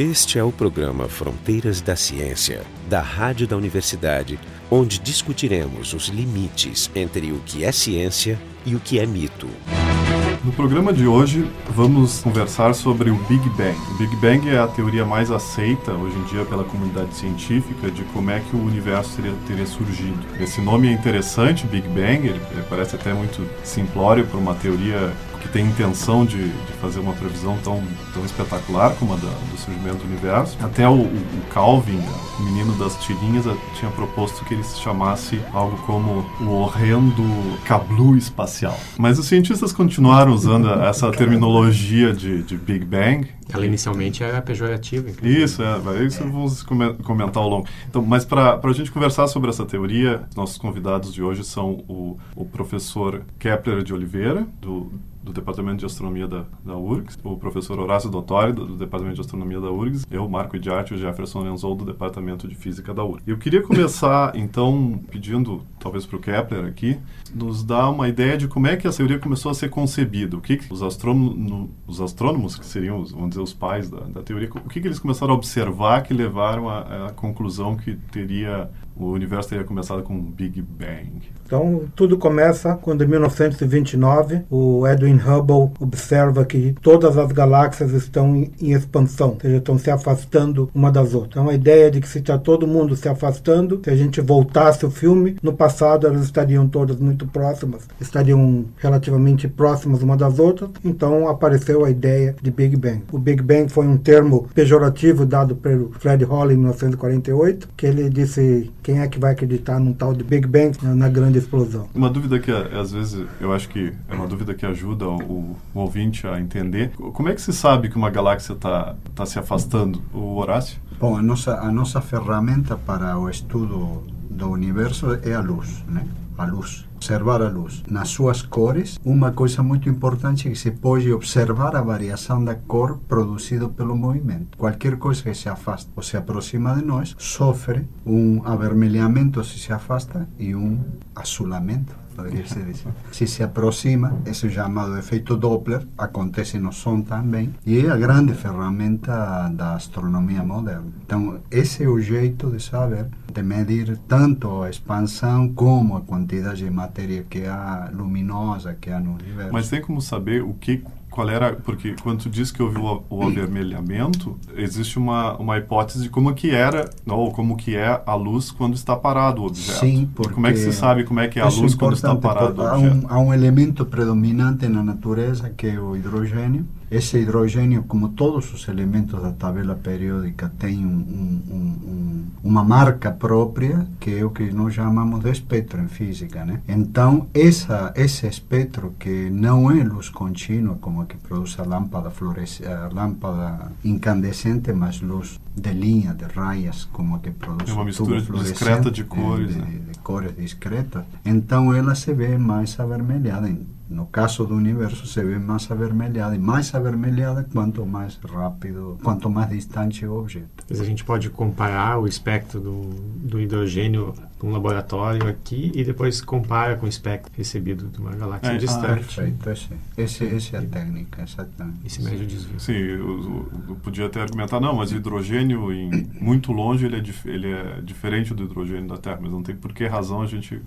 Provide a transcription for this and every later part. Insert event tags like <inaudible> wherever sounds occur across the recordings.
Este é o programa Fronteiras da Ciência, da Rádio da Universidade, onde discutiremos os limites entre o que é ciência e o que é mito. No programa de hoje, vamos conversar sobre o Big Bang. O Big Bang é a teoria mais aceita hoje em dia pela comunidade científica de como é que o universo teria, teria surgido. Esse nome é interessante, Big Bang, ele, ele parece até muito simplório para uma teoria que tem intenção de, de, fazer uma previsão tão, tão espetacular como a da, do surgimento do universo. Até o, o, Calvin, o menino das tirinhas, tinha proposto que ele se chamasse algo como o horrendo cablu espacial. Mas os cientistas continuaram usando <laughs> essa terminologia de, de Big Bang. Ela inicialmente era pejorativa. Inclusive. Isso, é, isso é. vamos comentar ao longo. Então, mas para a gente conversar sobre essa teoria, nossos convidados de hoje são o, o professor Kepler de Oliveira, do do Departamento de Astronomia da, da URGS, o professor Horácio Dottori, do, do, Departamento de Astronomia da URGS, eu, Marco Idiati e o Jefferson Lenzol, do Departamento de Física da URGS. Eu queria começar, <laughs> então, pedindo, talvez para o Kepler aqui, nos dar uma ideia de como é que a teoria começou a ser concebida, o que, que os, astrônomos, os astrônomos, que seriam, vamos dizer, os pais da, da teoria, o que, que eles começaram a observar que levaram à conclusão que teria o universo teria começado com um Big Bang. Então, tudo começa quando, em 1929, o Edwin Hubble observa que todas as galáxias estão em, em expansão, ou seja, estão se afastando uma das outras. Então, a ideia de que se está todo mundo se afastando, se a gente voltasse o filme, no passado elas estariam todas muito próximas, estariam relativamente próximas uma das outras, então apareceu a ideia de Big Bang. O Big Bang foi um termo pejorativo dado pelo Fred Hoyle em 1948, que ele disse quem é que vai acreditar num tal de Big Bang na, na grande explosão? Uma dúvida que às vezes eu acho que é uma dúvida que ajuda o, o ouvinte a entender. Como é que se sabe que uma galáxia está tá se afastando? O Horácio? Bom, a nossa, a nossa ferramenta para o estudo do universo é a luz, né? A luz observar a luz nas suas cores. Uma coisa muito importante é que se pode observar a variação da cor produzida pelo movimento. Qualquer coisa que se afasta ou se aproxima de nós sofre um avermelhamento se se afasta e um azulamento dizer. Se se aproxima, esse chamado efeito Doppler acontece no som também e é a grande ferramenta da astronomia moderna. Então, esse é o jeito de saber, de medir tanto a expansão como a quantidade de matéria que há luminosa que há no universo. Mas tem como saber o que qual era porque quando tu diz que houve o, o avermelhamento existe uma, uma hipótese de como que era ou como que é a luz quando está parado o objeto. Sim porque como é que se sabe como é que é a luz quando está parado o objeto há um, há um elemento predominante na natureza que é o hidrogênio esse hidrogênio, como todos os elementos da tabela periódica, tem um, um, um, uma marca própria, que é o que nós chamamos de espectro em física. Né? Então, essa, esse espectro, que não é luz contínua, como a que produz a lâmpada, a lâmpada incandescente, mas luz de linha, de raias, como a que produz é uma mistura discreta de cores. De, né? de, de cores discretas. Então, ela se vê mais avermelhada. No caso do universo, se vê mais avermelhada, e mais avermelhada quanto mais rápido, quanto mais distante o objeto. Mas a gente pode comparar o espectro do, do hidrogênio num laboratório aqui e depois compara com o espectro recebido de uma galáxia é, distante. Ah, perfeito, esse, esse, essa é a técnica, exatamente. Esse mede o desvio. Sim, eu, eu, podia até argumentar, não, mas hidrogênio em, muito longe ele é, ele é diferente do hidrogênio da Terra, mas não tem por que razão a gente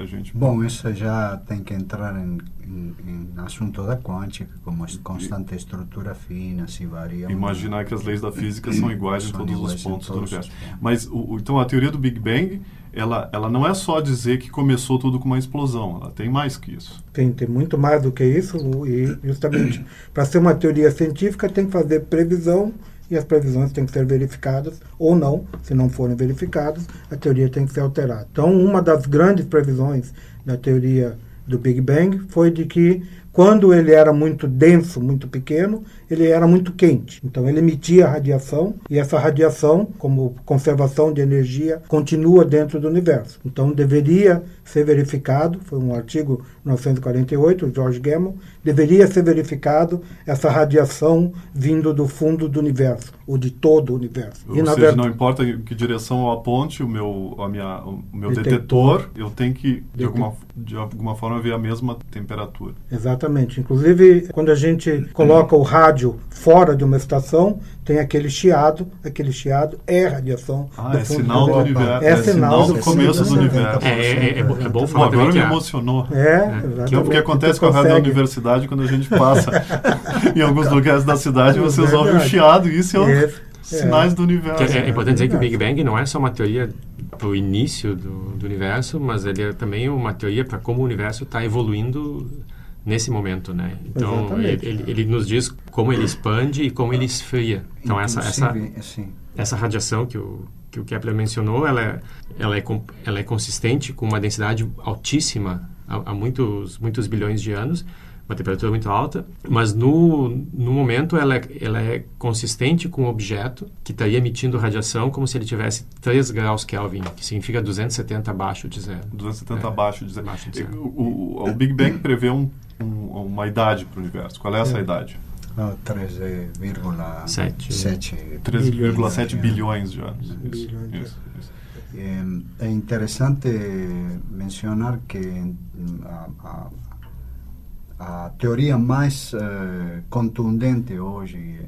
a gente... Bom, isso já tem que entrar em, em, em assunto da quântica, como constante estrutura fina, se varia. Imaginar que as leis da física são iguais são em todos iguais os pontos todos do universo. Mas, o, então, a teoria do Big Bang, ela, ela não é só dizer que começou tudo com uma explosão, ela tem mais que isso. Tem, tem muito mais do que isso, e justamente para ser uma teoria científica tem que fazer previsão e as previsões têm que ser verificadas ou não. Se não forem verificadas, a teoria tem que ser alterada. Então, uma das grandes previsões da teoria do Big Bang foi de que quando ele era muito denso, muito pequeno, ele era muito quente. Então ele emitia radiação e essa radiação, como conservação de energia, continua dentro do universo. Então deveria ser verificado, foi um artigo 1948, George Gamow, deveria ser verificado essa radiação vindo do fundo do universo, ou de todo o universo. Ou e, seja, verdade, não importa em que direção eu aponte o meu, a minha, o meu detetor, detetor eu tenho que, de alguma, de alguma forma, ver a mesma temperatura. Exatamente. Inclusive, quando a gente coloca o rádio fora de uma estação, tem aquele chiado, aquele chiado é radiação ah, do é sinal do, do universo. É, é sinal do, do começo do universo. É, é, é, é bom falar Agora me emocionou. É, que é o que acontece com a rádio da universidade quando a gente passa <laughs> em alguns lugares da cidade, vocês ouvem o chiado, e isso é, o, sinais do universo. É, é, importante dizer que o Big Bang não é só uma teoria para o início do, do universo, mas ele é também uma teoria para como o universo está evoluindo nesse momento, né? Então ele, ele, ele, nos diz como ele expande e como ele esfria. Então essa essa essa radiação que o que o Kepler mencionou, ela é, ela é ela é consistente com uma densidade altíssima há, há muitos muitos bilhões de anos uma temperatura muito alta, mas no, no momento ela é, ela é consistente com o objeto que estaria emitindo radiação como se ele tivesse 3 graus Kelvin, que significa 270 abaixo de zero. 270 é, abaixo de zero. Abaixo de zero. O, o, o, Big Bang prevê um, um, uma idade para o universo. Qual é essa é. idade? 13,7 13,7 bilhões de anos. Isso, isso, isso. É, é interessante mencionar que a, a a teoria mais uh, contundente hoje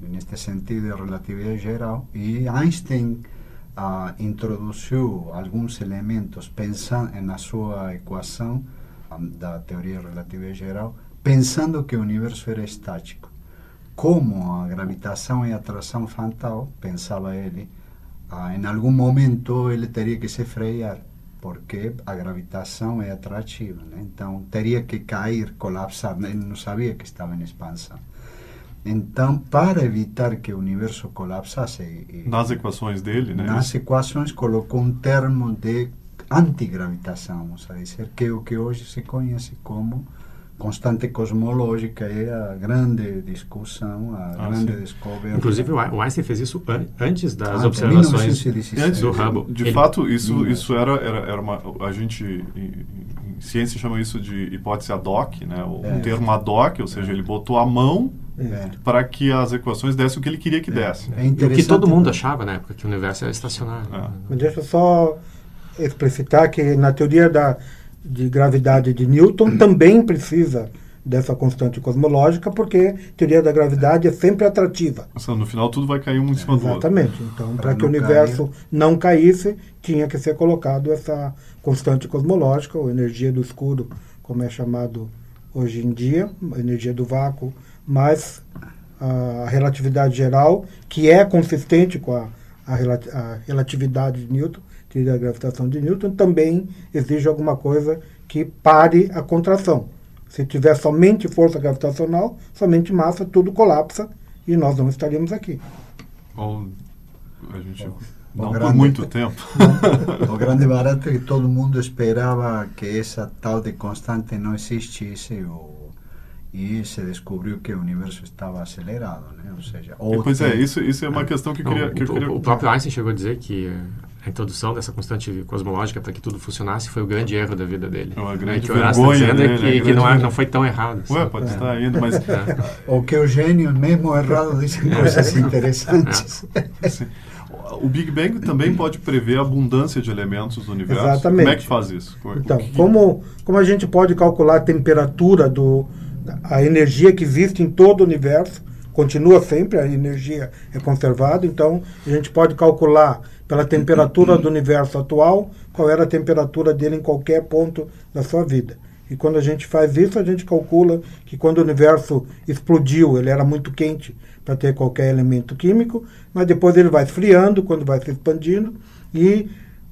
neste sentido é a relatividade geral e Einstein uh, introduziu alguns elementos pensando na sua equação da teoria da relatividade geral pensando que o universo era estático como a gravitação e a atração fatal pensava ele uh, em algum momento ele teria que se frear porque a gravitação é atrativa, né? então teria que cair, colapsar, ele não sabia que estava em expansão. Então, para evitar que o universo colapsasse... Nas equações dele, né? Nas equações colocou um termo de antigravitação, vamos dizer, que é o que hoje se conhece como constante cosmológica é a grande discussão, a ah, grande sim. descoberta. Inclusive o Einstein fez isso an antes das ah, observações do Hubble. De, de fato, isso isso era era, era uma a gente em, em, ciência chama isso de hipótese ad hoc, né? O é. termo ad hoc, ou seja, ele botou a mão é. para que as equações dessem o que ele queria que é. desse. É, o que todo mundo achava na época que o universo era estacionário. É. Mas deixa eu só explicitar que na teoria da de gravidade de Newton também precisa dessa constante cosmológica, porque a teoria da gravidade é sempre atrativa. No final tudo vai cair um em cima do outro. Exatamente. Então, para que o universo cair. não caísse, tinha que ser colocado essa constante cosmológica, ou energia do escuro, como é chamado hoje em dia, a energia do vácuo, mais a relatividade geral, que é consistente com a, a relatividade de Newton, teoria da gravitação de Newton, também exige alguma coisa que pare a contração. Se tiver somente força gravitacional, somente massa, tudo colapsa e nós não estaríamos aqui. Ou a gente não grande, por muito <laughs> tempo. o grande barato é que todo mundo esperava que essa tal de constante não existisse ou, e se descobriu que o universo estava acelerado, né? Ou seja, ou pois é, isso, isso é uma questão que, não, queria, que o, eu queria... O próprio Einstein chegou a dizer que a introdução dessa constante cosmológica para que tudo funcionasse foi o grande erro da vida dele. É uma grande é, que vergonha dele, é que, que não, é, não foi tão errado. Ué, assim. pode é. estar indo, mas... É. Ou que o gênio, mesmo errado, disse coisas interessantes. O Big Bang também pode prever a abundância de elementos no universo. Exatamente. Como é que faz isso? Então, como, como a gente pode calcular a temperatura do a energia que existe em todo o universo, continua sempre, a energia é conservada, então a gente pode calcular pela temperatura do universo atual, qual era a temperatura dele em qualquer ponto da sua vida. E quando a gente faz isso, a gente calcula que quando o universo explodiu, ele era muito quente para ter qualquer elemento químico, mas depois ele vai esfriando quando vai se expandindo e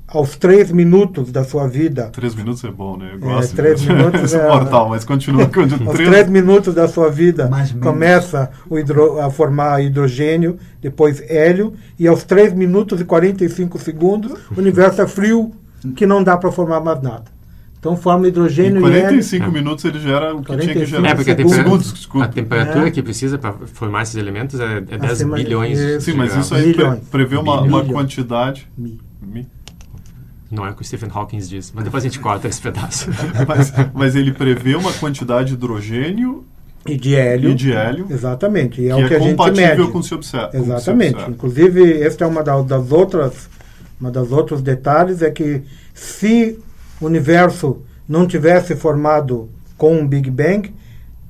aos três minutos da sua vida. Três minutos é bom, né? Eu gosto. É, três minutos <laughs> é, mortal, mas continua. continua aos três... três minutos da sua vida começa o hidro, a formar hidrogênio, depois hélio, e aos três minutos e 45 segundos o universo é frio, que não dá para formar mais nada. Então forma hidrogênio em 45 e hélio. minutos ele gera o que tinha que gerar. É, porque a temperatura, segundos, a temperatura é. que precisa para formar esses elementos é, é 10 Acima bilhões. Sim, mas isso aí prevê uma, uma quantidade. Mi. Mi Não é o que o Stephen Hawking diz, mas depois a gente corta esse pedaço. <laughs> mas, mas ele prevê uma quantidade de hidrogênio e de hélio. E de hélio. Exatamente. E é que o que é a gente mede. compatível com o se observa. Exatamente. Se Inclusive, esta é uma das outras, uma das outros detalhes é que se o universo não tivesse formado com um Big Bang,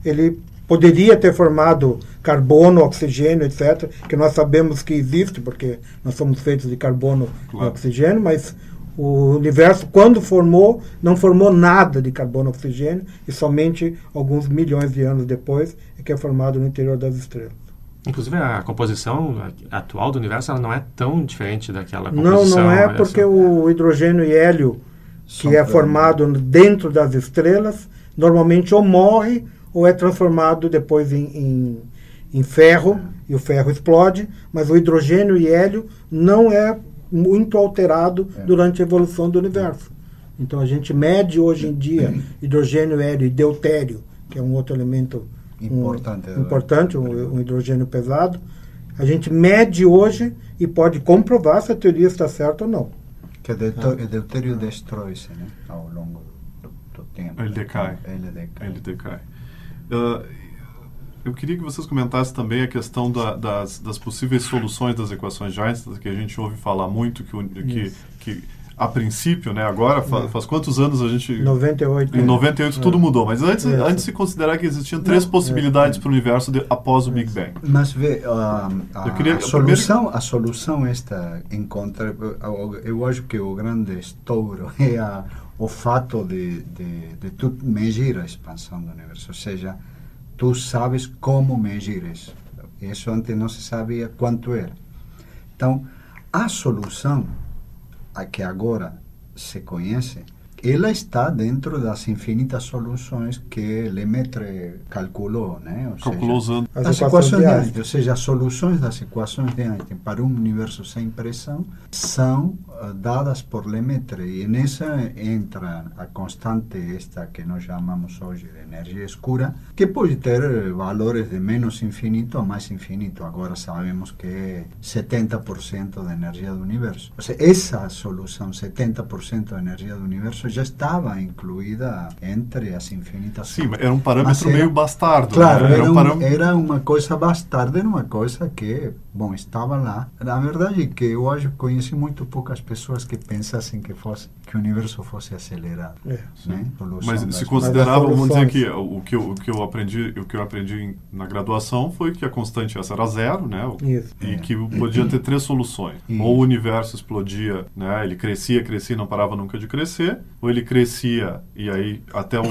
ele poderia ter formado carbono, oxigênio, etc., que nós sabemos que existe, porque nós somos feitos de carbono claro. e oxigênio, mas o universo, quando formou, não formou nada de carbono e oxigênio, e somente alguns milhões de anos depois é que é formado no interior das estrelas. Inclusive, a composição atual do universo ela não é tão diferente daquela composição. Não, não é porque o hidrogênio e hélio, que São é formado dentro das estrelas, normalmente ou morre ou é transformado depois em, em, em ferro, e o ferro explode, mas o hidrogênio e hélio não é muito alterado é. durante a evolução do universo. Então a gente mede hoje em dia hidrogênio, hélio e deutério, que é um outro elemento importante, um, importante um, um, hidrogênio pesado. A gente mede hoje e pode comprovar se a teoria está certa ou não. Que o ah. deutério destrói-se né, ao longo do, do, tempo. Ele decai. Ele decai. Ele decai. Uh, eu queria que vocês comentassem também a questão da, das, das, possíveis soluções das equações de Einstein, que a gente ouve falar muito, que, que, que a princípio, né, agora, faz, faz, quantos anos a gente... 98. Em 98 é. tudo mudou, mas antes, é. antes de considerar que existiam três Não, possibilidades é. para o universo de, após o Big Bang. Mas vê, uh, a, queria, a, solução, primeiro... a solução esta encontra... Eu acho que o grande estouro é a, o fato de, de, de tu medir a expansão do universo, ou seja tú sabes como medir isso. Isso antes não se sabia quanto era. Então, a solução a que agora se conhece ela está dentro das infinitas soluções que Lemaitre calculou, né? Ou calculou seja, usando as, as equações de Einstein. Ou seja, as soluções das equações de Einstein para um universo sem pressão são uh, dadas por Lemaitre e nessa entra a constante esta que nós chamamos hoje de energia escura, que pode ter valores de menos infinito a mais infinito. Agora sabemos que é 70% da energia do universo. Ou seja, essa solução, 70% da energia do universo, já estava incluída entre as infinitas. Sim, era um parâmetro era, meio bastardo. Claro, né? era, um um, era, uma coisa bastarda, era uma coisa que, bom, estava lá. Na verdade é que eu acho que conheci muito poucas pessoas que pensassem que fosse que o universo fosse acelerado. É, né? Mas se considerava, vamos dizer que o que, eu, o que eu aprendi, o que eu aprendi na graduação foi que a constante essa era zero, né? Isso. E é. que podia ter três soluções. Isso. Ou o universo explodia, né? Ele crescia, crescia, não parava nunca de crescer, ou ele crescia e aí até o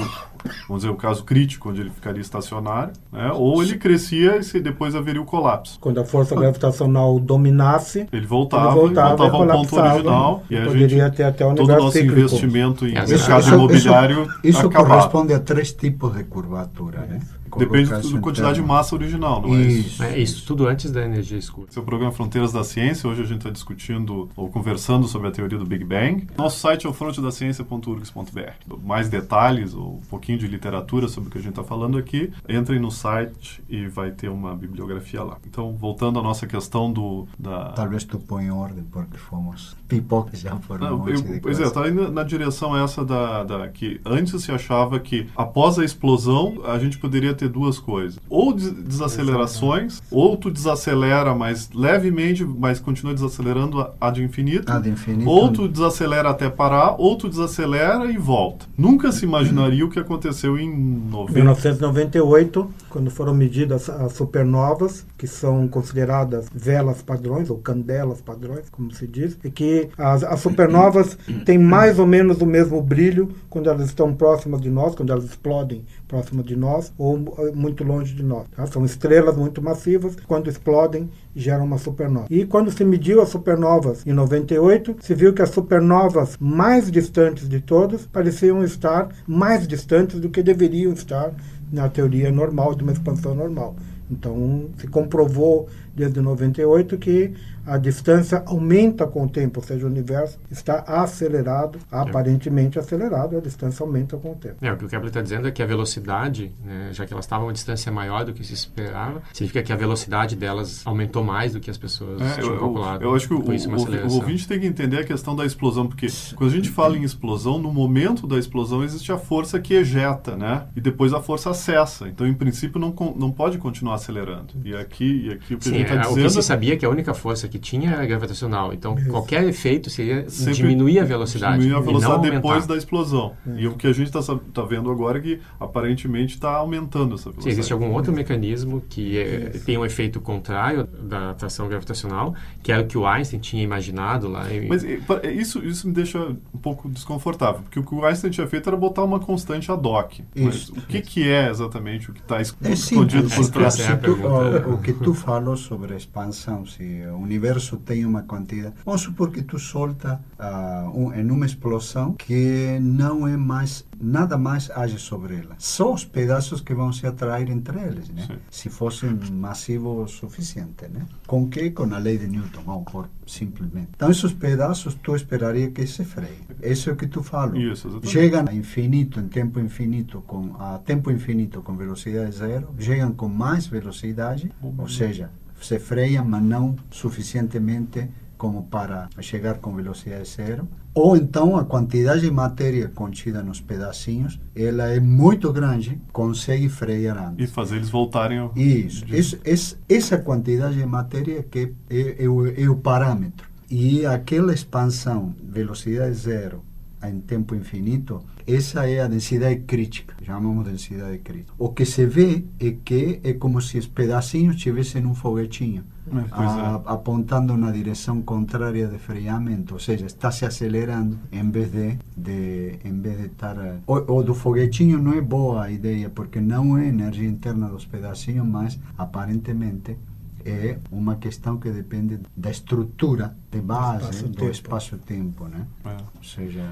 vamos dizer, o caso crítico, onde ele ficaria estacionário, né? ou ele crescia e depois haveria o colapso. Quando a força gravitacional dominasse, ele voltava, ele voltava, voltava ao ponto original. E a poderia gente, ter até o todo o nosso cíclico. investimento em mercado imobiliário Isso, isso corresponde a três tipos de curvatura. Né? Depende da quantidade de massa original, não é isso? É isso, tudo antes da energia escura. Esse é o programa Fronteiras da Ciência. Hoje a gente está discutindo ou conversando sobre a teoria do Big Bang. Nosso site é o frontedaciencia.urgs.br. Mais detalhes ou um pouquinho de literatura sobre o que a gente está falando aqui, entrem no site e vai ter uma bibliografia lá. Então, voltando à nossa questão do... Da... Talvez tu põe em ordem, porque fomos pipocas já foram não, eu, Pois é, está indo na direção essa da, da... que antes se achava que após a explosão a gente poderia ter ter duas coisas. Ou desacelerações, ou tu desacelera mais levemente, mas continua desacelerando ad infinito. Ad infinito. Ou tu desacelera até parar, ou tu desacelera e volta. Nunca se imaginaria o que aconteceu em 90. 1998, quando foram medidas as supernovas, que são consideradas velas padrões, ou candelas padrões, como se diz, e que as, as supernovas têm mais ou menos o mesmo brilho quando elas estão próximas de nós, quando elas explodem próximas de nós, ou muito longe de nós. Tá? São estrelas muito massivas, quando explodem, geram uma supernova. E quando se mediu as supernovas em 98, se viu que as supernovas mais distantes de todas pareciam estar mais distantes do que deveriam estar na teoria normal, de uma expansão normal. Então, se comprovou desde 98 que a distância aumenta com o tempo, ou seja, o universo está acelerado, aparentemente acelerado, a distância aumenta com o tempo. É, o que o Kepler está dizendo é que a velocidade, né, já que elas estavam a uma distância maior do que se esperava, significa que a velocidade delas aumentou mais do que as pessoas é, tinham eu, calculado. Eu, eu acho que o, o, o, ouvinte tem que entender a questão da explosão, porque quando a gente fala em explosão, no momento da explosão existe a força que ejeta, né? E depois a força acessa. Então, em princípio, não, não pode continuar acelerando. E aqui, e aqui o que Sim, está é, dizendo... O que se sabia que a única força que tinha era gravitacional. Então, Isso. qualquer efeito seria Sempre diminuir a velocidade. Diminuir a velocidade depois da explosão. É. E o que a gente está tá vendo agora é que aparentemente está aumentando essa velocidade. Sim, existe algum outro mecanismo que é, tem um efeito contrário da atração gravitacional, que era o que o Einstein tinha imaginado lá. Em... Mas isso, isso me deixa um pouco desconfortável, porque o que o Einstein tinha feito era botar uma constante ad hoc. Mas o que, que é exatamente o que está escondido é por trás? O, o que tu falou sobre a expansão, se o universo tem uma quantidade. Vamos supor que tu solta uh, um, em uma explosão que não é mais nada mais age sobre ela. Só os pedaços que vão se atrair entre eles, né? Se fossem massivo o suficiente, né? Com que? Com a lei de Newton, ou por simplesmente. Então, esses pedaços tu esperaria que se freiem. Isso é o que tu fala. Chegam a infinito, em tempo infinito, com a tempo infinito com velocidade zero, chegam com mais velocidade, ou seja, se freiam, mas não suficientemente como para chegar com velocidade zero. Ou então a quantidade de matéria contida nos pedacinhos, ela é muito grande, consegue frear antes. E fazer eles voltarem ao... Isso. Isso, essa, essa quantidade de matéria que é, é, o, é o parâmetro. E aquela expansão, velocidade zero, em tempo infinito, essa é a densidade crítica, chamamos densidade crítica. O que se vê é que é como se os pedacinhos estivessem num foguetinho, a, é. apontando na direção contrária de freamento, ou seja, está se acelerando em vez de, de em vez de estar... O, o do foguetinho não é boa a ideia, porque não é energia interna dos pedacinhos, mas aparentemente é uma questão que depende da estrutura de base espaço do espaço-tempo, né? É. Ou seja...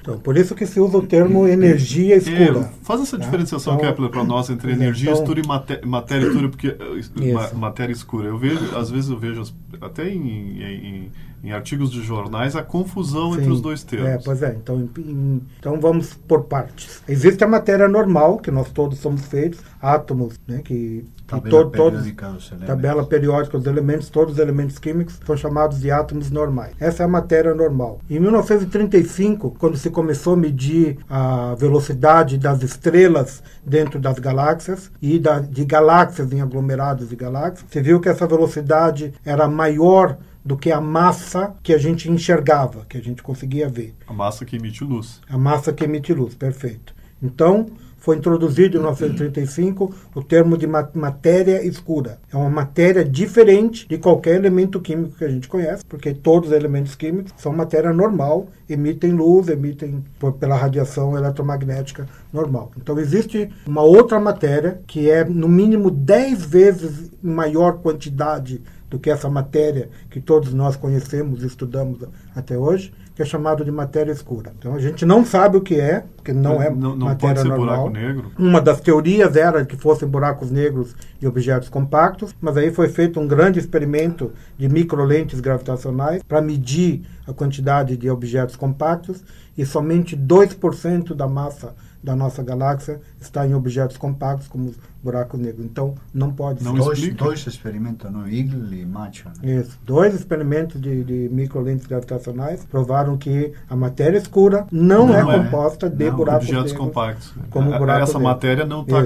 Então, por isso que se usa o termo energia escura. É, faz essa né? diferenciação, então, Kepler, para nós entre energia então, escura e matéria, matéria escura, porque isso. matéria escura. Eu vejo, às vezes eu vejo até em, em, em artigos de jornais a confusão Sim, entre os dois termos. É, pois é. Então, em, então vamos por partes. Existe a matéria normal, que nós todos somos feitos, átomos, né, que tabela periódica todos, dos tabela periódica dos elementos, todos os elementos químicos são chamados de átomos normais. Essa é a matéria normal. Em 1935, quando se começou a medir a velocidade das estrelas dentro das galáxias e da, de galáxias em aglomerados de galáxias, se viu que essa velocidade era maior do que a massa que a gente enxergava, que a gente conseguia ver. A massa que emite luz. A massa que emite luz, perfeito. Então, foi introduzido em 1935 o termo de matéria escura. É uma matéria diferente de qualquer elemento químico que a gente conhece, porque todos os elementos químicos são matéria normal, emitem luz, emitem pela radiação eletromagnética normal. Então existe uma outra matéria que é no mínimo 10 vezes maior quantidade do que essa matéria que todos nós conhecemos e estudamos até hoje, que é chamado de matéria escura. Então a gente não sabe o que é, porque não, é não, não matéria normal. Uma das teorias era que fossem buracos negros e objetos compactos, mas aí foi feito um grande experimento de microlentes gravitacionais para medir a quantidade de objetos compactos e somente 2% da massa da nossa galáxia está em objetos compactos como os buracos negros. Então, não pode não. Dois, dois experimentos, não? Eagle e Macho. Né? Isso. Dois experimentos de, de microlentes gravitacionais provaram que a matéria escura não, não é, é, composta de não, buracos objetos negros. compactos. Como a, Essa matéria não está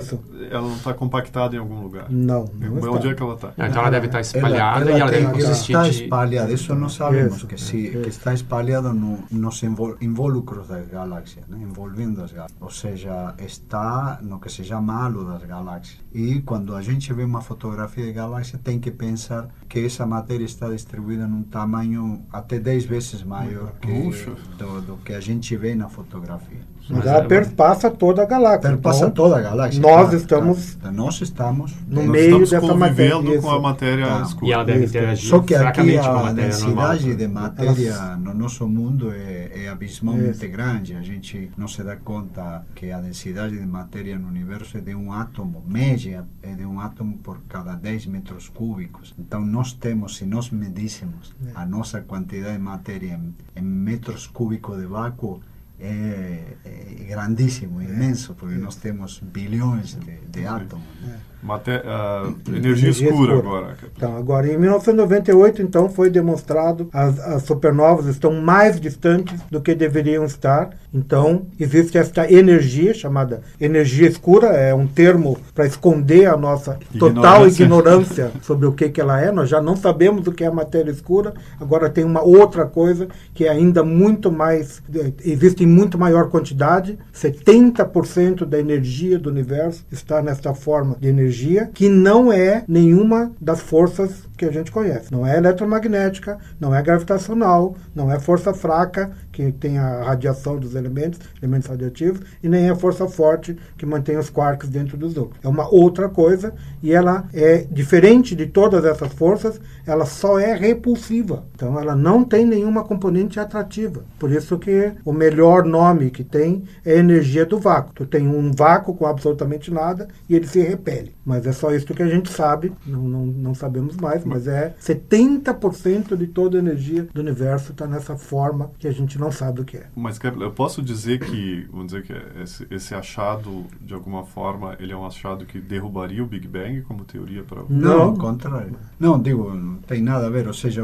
ela não está compactada em algum lugar. Não. não Onde é que ela está? Então ela deve estar espalhada ela, ela e ela deve consistir está espalhada. Isso não sabemos isso, que, se, que está espalhada no, nos invólucros das galáxias, né? envolvendo as galáxias. Ou seja, está no que se chama halo das galáxias. E quando a gente vê uma fotografia de galáxia, tem que pensar que essa matéria está distribuída num tamanho até 10 vezes maior que do, do, que a gente vê na fotografia. Mas ela perpassa toda a galáxia. Perpassa então, toda a galáxia. Nós claro. estamos tá, nós estamos no nós meio estamos dessa matéria convivendo com a isso. matéria Tá. escura. E ela deve Isso. interagir Só que aqui a a matéria normal. densidade de matéria Elas- no nosso mundo é, é abismalmente Isso. grande. A gente não se dá conta que a densidade de matéria no universo é de um átomo, média é de um átomo por cada 10 metros cúbicos. Então nós temos, se nós medíssemos a nossa quantidade de matéria em, em metros cúbicos de vácuo, é, é grandíssimo, imenso, porque nós temos bilhões de, de átomos. né? Maté ah, energia, escura, agora. Então, agora, em 1998, então, foi demonstrado as, as supernovas estão mais distantes do que deveriam estar. Então, existe esta energia chamada energia escura, é um termo para esconder a nossa total Ignorância. ignorância sobre o que, que ela é. Nós já não sabemos o que é a matéria escura. Agora tem uma outra coisa que é ainda muito mais, eh, existe em muito maior quantidade. 70% da energia do universo está nesta forma de energia que não é nenhuma das forças que a gente conhece. Não é eletromagnética, não é gravitacional, não é força fraca, que tem a radiação dos elementos, elementos radioativos, e nem é força forte, que mantém os quarks dentro dos núcleos. É uma outra coisa, e ela é diferente de todas essas forças, ela só é repulsiva. Então ela não tem nenhuma componente atrativa. Por isso que o melhor nome que tem é energia do vácuo. Tu tem um vácuo com absolutamente nada e ele se repele. Mas é só isso que a gente sabe, não, não, não sabemos mais, mas é 70% de toda a energia do universo está nessa forma que a gente não sabe o que é. Mas Kepler, eu posso dizer que, vamos dizer que esse, esse achado, de alguma forma, ele é um achado que derrubaria o Big Bang como teoria para Não, Não. ao contrário. Não, digo, não tem nada a ver. Ou seja,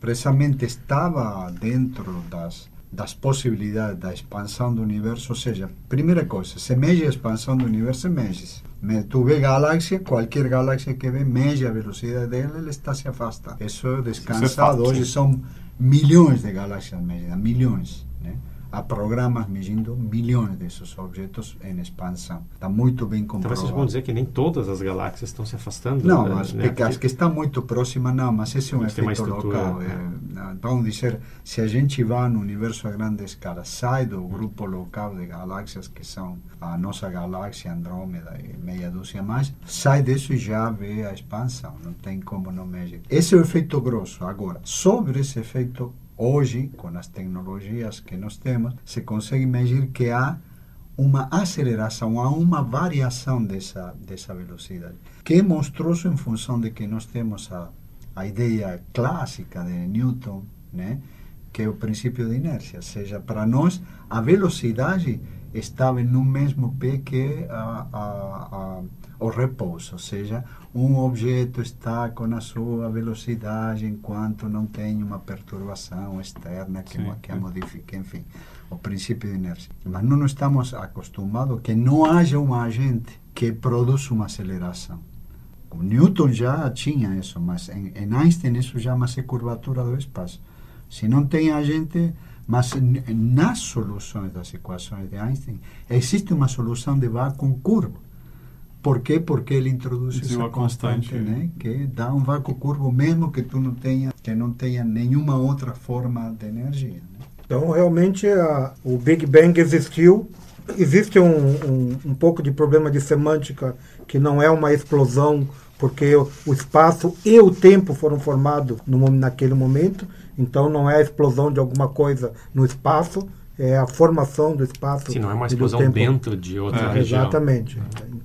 precisamente estava dentro das, das possibilidades da expansão do universo. Ou seja, primeira coisa, se mede a expansão do universo, medes. Me- Tu vê galáxia, qualquer galáxia que vê, mede a velocidade dela, ela está se afasta. Isso é descansado. fato, Hoje são milhões de galáxias medidas, milhões. Né? Há programas medindo milhões desses objetos em expansão. Está muito bem Então comprovado. vocês vão dizer que nem todas as galáxias estão se afastando? Não, né? as, Né? que, as que estão muito próximas não, mas esse é um efeito local. é. é, não, vamos dizer, se a gente vai no universo a grande escala, sai do grupo local de galáxias que são a nossa galáxia, Andrômeda e meia dúzia mais, sai disso e já vê a expansão, não tem como não medir. Esse é o efeito grosso. Agora, sobre esse efeito, hoje, com as tecnologias que nós temos, se consegue medir que há uma aceleração, há uma variação dessa, dessa velocidade, que é monstruoso em função de que nós temos a, a ideia clássica de Newton, né? que é o princípio de inércia, ou seja, para nós a velocidade estava no mesmo pé que a, a, a, o repouso, ou seja, um objeto está com a sua velocidade enquanto não tem uma perturbação externa que, Sim, que a modifique, enfim, o princípio de inércia. Mas não estamos acostumados que não haja um agente que produza uma aceleração. O Newton já tinha isso, mas em, em Einstein isso chama-se curvatura do espaço. Se não tem agente, mas nas soluções das equações de Einstein existe uma solução de vácuo curvo. Por quê? Porque ele introduz Diz essa uma constante. constante, né? que dá um vácuo curvo mesmo que tu não tenha, que não tenha nenhuma outra forma de energia. Né? Então, realmente, a- o Big Bang existiu. Existe um, um, um pouco de problema de semântica, que não é uma explosão, porque o, espaço e o tempo foram formados no, naquele momento. Então, não é a explosão de alguma coisa no espaço, é a formação do espaço. Se não é uma explosão dentro de outra É, região. Exatamente.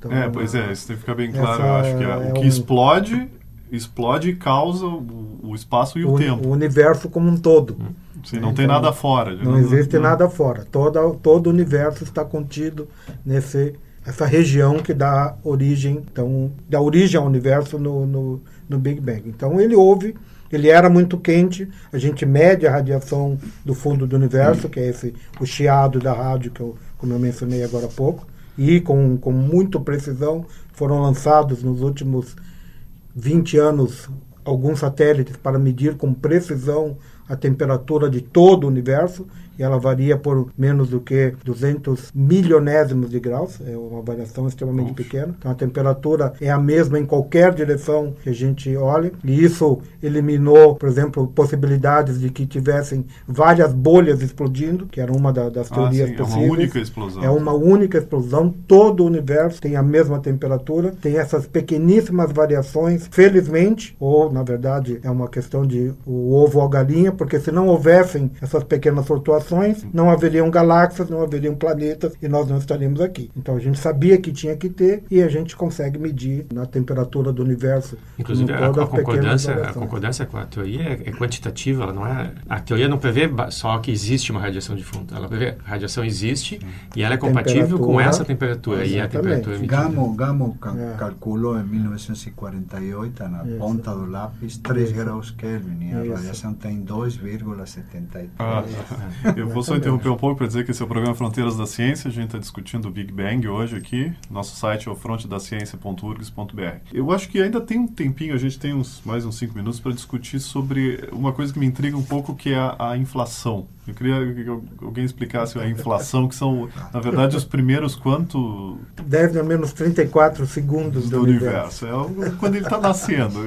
Então, É, pois é, isso tem que ficar bem claro. Eu acho que é, é o que um- explode, explode e causa o, o espaço e o, o, tempo. o universo como um todo. Sim, não então, tem nada fora. Não existe nada fora. Toda, todo o universo está contido nesse essa região que dá origem, então, dá origem ao universo no, no, no Big Bang. Então ele houve, ele era muito quente, a gente mede a radiação do fundo do universo, que é esse o chiado da rádio que eu, como eu mencionei agora há pouco, e com, com muita precisão foram lançados nos últimos 20 anos alguns satélites para medir com precisão a temperatura de todo o universo, e ela varia por menos do que 200 milionésimos de graus, é uma variação extremamente pequena. Então a temperatura é a mesma em qualquer direção que a gente olhe, e isso eliminou, por exemplo, possibilidades de que tivessem várias bolhas explodindo, que era uma da, das ah, teorias sim, possíveis. É uma única explosão. É uma única explosão, todo o universo tem a mesma temperatura, tem essas pequeníssimas variações, felizmente, ou na verdade é uma questão de o ovo ou a galinha, porque se não houvessem essas pequenas flutuações, não haveriam galáxias, não haveriam planetas e nós não estaríamos aqui. Então a gente sabia que tinha que ter e a gente consegue medir na temperatura do universo. Inclusive a, a, concordância, a concordância com a teoria é, é quantitativa, ela não é. A teoria não prevê só que existe uma radiação difundo, ela prevê a radiação existe e ela é compatível com essa temperatura exatamente. e a temperatura emitida. Gamo, Gamo ca é. calculou em 1948 na Isso. ponta do lápis 3 Isso. graus Kelvin e a Isso. radiação tem 2,73. Ah. Eu vou só interromper um pouco para dizer que esse é o programa Fronteiras da Ciência. A gente está discutindo o Big Bang hoje aqui. Nosso site é o frontedaciencia.urgs.br. Eu acho que ainda tem um tempinho, a gente tem uns, mais uns cinco minutos para discutir sobre uma coisa que me intriga um pouco, que é a, a inflação. Eu queria que alguém explicasse a inflação, que são, na verdade, os primeiros quanto... Deve a menos 34 segundos do, do universo. universo. É quando ele está nascendo.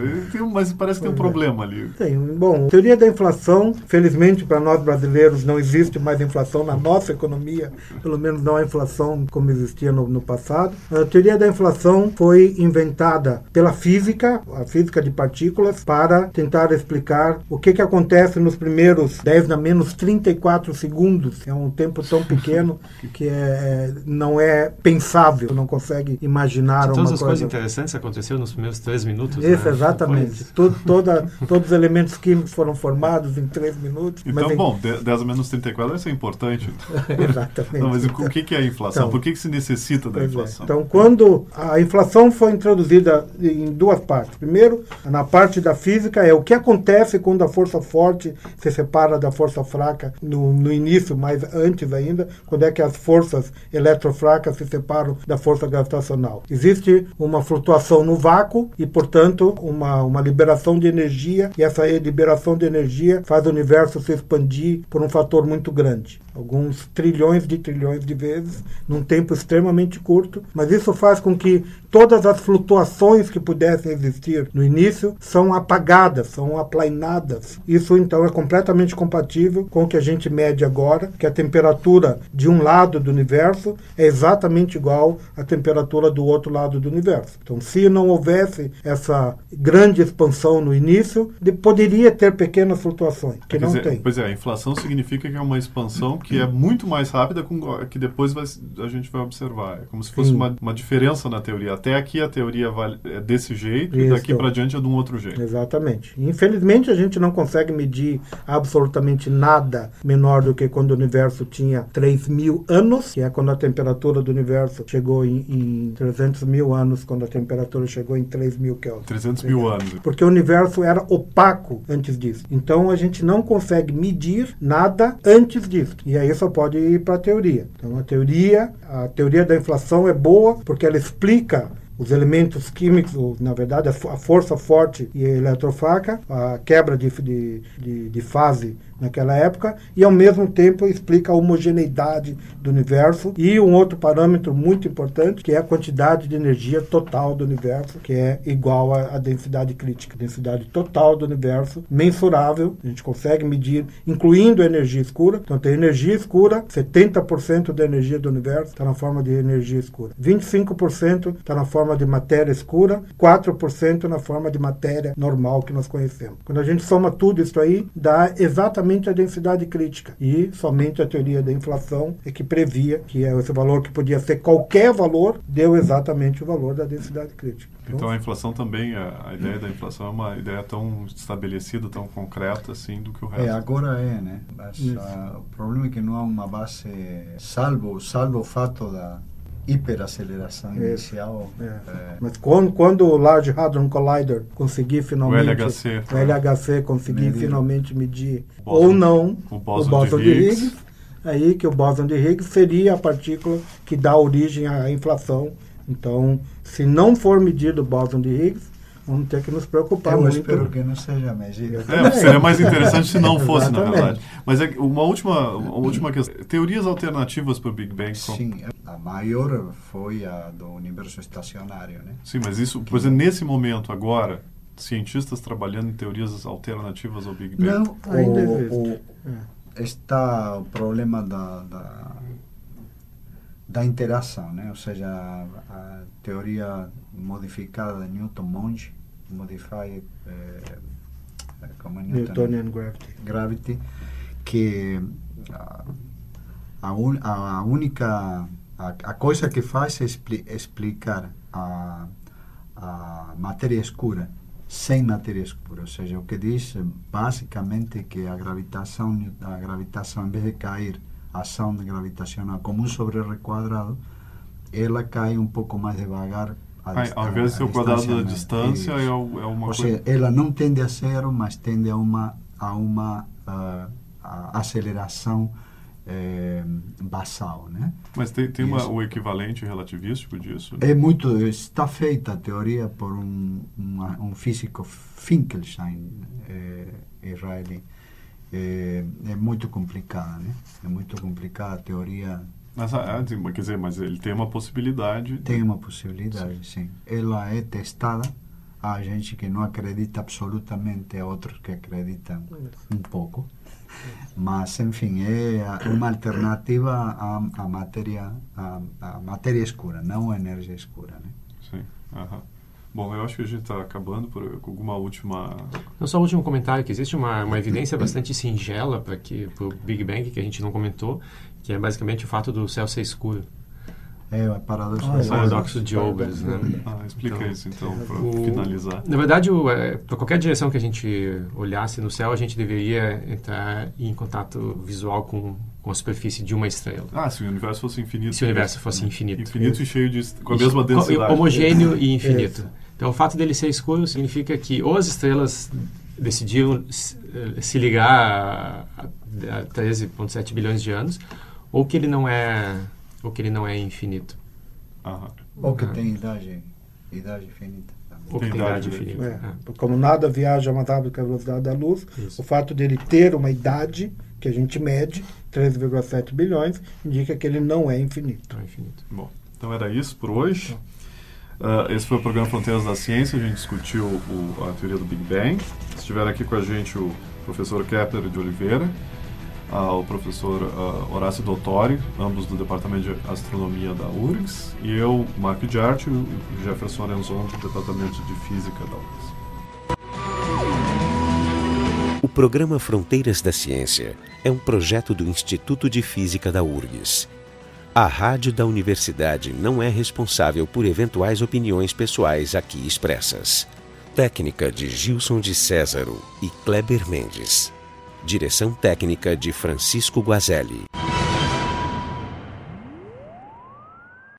mas parece que tem um problema ali. Tem. Bom, teoria da inflação, felizmente para nós brasileiros não existe mais inflação na nossa economia, pelo menos não a inflação como existia no, no passado. A teoria da inflação foi inventada pela física, a física de partículas, para tentar explicar o que, que acontece nos primeiros 10 na menos 30 34 segundos. É um tempo tão pequeno <laughs> que é, não é pensável, não consegue imaginar uma todas as coisas interessantes aconteceram nos primeiros três minutos. Isso, né? exatamente. Tudo, toda, todos os elementos químicos foram formados em três minutos. Então, bom, 10 menos 34 isso é importante. <laughs> exatamente. Não, mas o que é a inflação? Então, Por que, que se necessita da é. inflação? É. Então, quando a inflação foi introduzida em duas partes. Primeiro, na parte da física, é o que acontece quando a força forte se separa da força fraca no, no início, mas antes ainda, quando é que as forças eletrofracas se separam da força gravitacional. Existe uma flutuação no vácuo e, portanto, uma, uma liberação de energia, e essa liberação de energia faz o universo se expandir por um fator muito grande alguns trilhões de trilhões de vezes, num tempo extremamente curto, mas isso faz com que todas as flutuações que pudessem existir no início são apagadas, são aplainadas. Isso então é completamente compatível com o que a gente mede agora, que a temperatura de um lado do universo é exatamente igual à temperatura do outro lado do universo. Então, se não houvesse essa grande expansão no início, poderia ter pequenas flutuações, que não tem. Pois é, a inflação significa que é uma expansão que é muito mais rápida com, que depois vai, a gente vai observar. É como se fosse uma, uma diferença na teoria. Até aqui a teoria vale, é desse jeito Isso. e daqui para diante é de um outro jeito. Exatamente. Infelizmente a gente não consegue medir absolutamente nada menor do que quando o universo tinha 3 mil anos, que é quando a temperatura do universo chegou em, em 300 mil anos, quando a temperatura chegou em 3 mil Kelvin. 300 mil anos. Porque o universo era opaco antes disso. Então a gente não consegue medir nada antes disso. E aí só pode ir para a teoria. Então a teoria, a teoria da inflação é boa porque ela explica os elementos químicos, ou, na verdade a, força forte e a eletrofraca, a quebra de, de, de, de fase naquela época e ao mesmo tempo explica a homogeneidade do universo e um outro parâmetro muito importante que é a quantidade de energia total do universo que é igual à, densidade crítica, densidade total do universo mensurável, a gente consegue medir incluindo a energia escura, então tem energia escura, 70% da energia do universo está na forma de energia escura, 25% está na forma de matéria escura, 4% na forma de matéria normal que nós conhecemos. Quando a gente soma tudo isso aí, dá exatamente somente a densidade crítica. E somente a teoria da inflação é que previa que esse valor que podia ser qualquer valor, deu exatamente o valor da densidade crítica. Então, então a inflação também, a, a, ideia da inflação é uma ideia tão estabelecida, tão concreta assim do que o resto. É, agora é, né? Mas, uh, o problema é que não há uma base, salvo, salvo o fato da hiperaceleração inicial. É. É. Mas quando, quando o Large Hadron Collider conseguir finalmente o LHC, o. LHC conseguir medir. finalmente medir ou não o bóson, o bóson de, de Higgs, Higgs, aí que o bóson de Higgs seria a partícula que dá origem à inflação. Então, se não for medido o bóson de Higgs, vamos ter que nos preocupar Eu muito. espero que não seja medida. É, seria mais interessante se não fosse, na verdade. Mas é uma última, uma última questão. Teorias alternativas para o Big Bang? Sim, a maior foi a do universo estacionário, né? Sim, mas isso, por exemplo, nesse momento, agora, cientistas trabalhando em teorias alternativas ao Big Bang? Não, Ainda o, existe. o, está o problema da, da, da interação, né? Ou seja, a, a teoria modificada de Newton-Monge, Modify é Newton, Newtonian gravity. Gravity, que a, a, un, a única a, a coisa que faz é expli, explicar a, a matéria escura sem matéria escura, ou seja, o que diz basicamente que a gravitação, a gravitação em vez de cair a ação gravitacional como um sobre R quadrado, ela cai um pouco mais devagar ah, invés de ser o quadrado da distância, é, é uma Ou coisa... seja, ela não tende a zero, mas tende a uma, a uma uh, a aceleração eh, basal, né? Mas tem, tem uma, o equivalente relativístico disso? É muito... Está feita a teoria por um, uma, um físico Finkelstein eh, israeli. É, é muito complicada, né? É muito complicada a teoria mas, ah, quer dizer, mas ele tem uma possibilidade. Tem uma possibilidade, sim. sim. Ela é testada. Há gente que não acredita absolutamente, há outros que acreditam um pouco. Mas, enfim, é uma alternativa à, à matéria, à, à, matéria escura, não à energia escura. Né? Sim. Uhum. Bom, eu acho que a gente está acabando por com alguma última. Não só o último comentário, que existe uma, uma evidência bastante singela para que o Big Bang que a gente não comentou, que é basicamente o fato do céu ser escuro. É, a paradoxo, ah, é. paradoxo de Olbers, né? Ah, explica então, isso então, para finalizar. Na verdade, é, para qualquer direção que a gente olhasse no céu, a gente deveria entrar em contato visual com, com a superfície de uma estrela. Ah, se o universo fosse infinito. Se o universo fosse infinito. Infinito e cheio de... com a mesma densidade. Homogêneo e infinito. Então, o fato dele ser escuro significa que ou as estrelas decidiram se ligar a, a 13,7 bilhões de anos, ou que ele não é ou que ele não é infinito. Aham. Ou que tem idade, idade infinita. Ou que tem idade infinita. É. É. Como nada viaja mais rápido que a velocidade da luz, Isso. o fato dele ter uma idade que a gente mede, 13,7 bilhões, indica que ele não é infinito. Não é infinito. Bom, então era isso por hoje. Uh, esse foi o programa Fronteiras da Ciência. A gente discutiu o, a teoria do Big Bang. Estiveram aqui com a gente o professor Kepler de Oliveira, ao professor uh, Horácio Dottori, ambos do Departamento de Astronomia da URGS, e eu, Marco de Arte, e o Jefferson Arenzon, do Departamento de Física da URGS. O programa Fronteiras da Ciência é um projeto do Instituto de Física da URGS. A rádio da universidade não é responsável por eventuais opiniões pessoais aqui expressas. Técnica de Gilson de Césaro e Kleber Mendes. Direção técnica de Francisco Guazelli.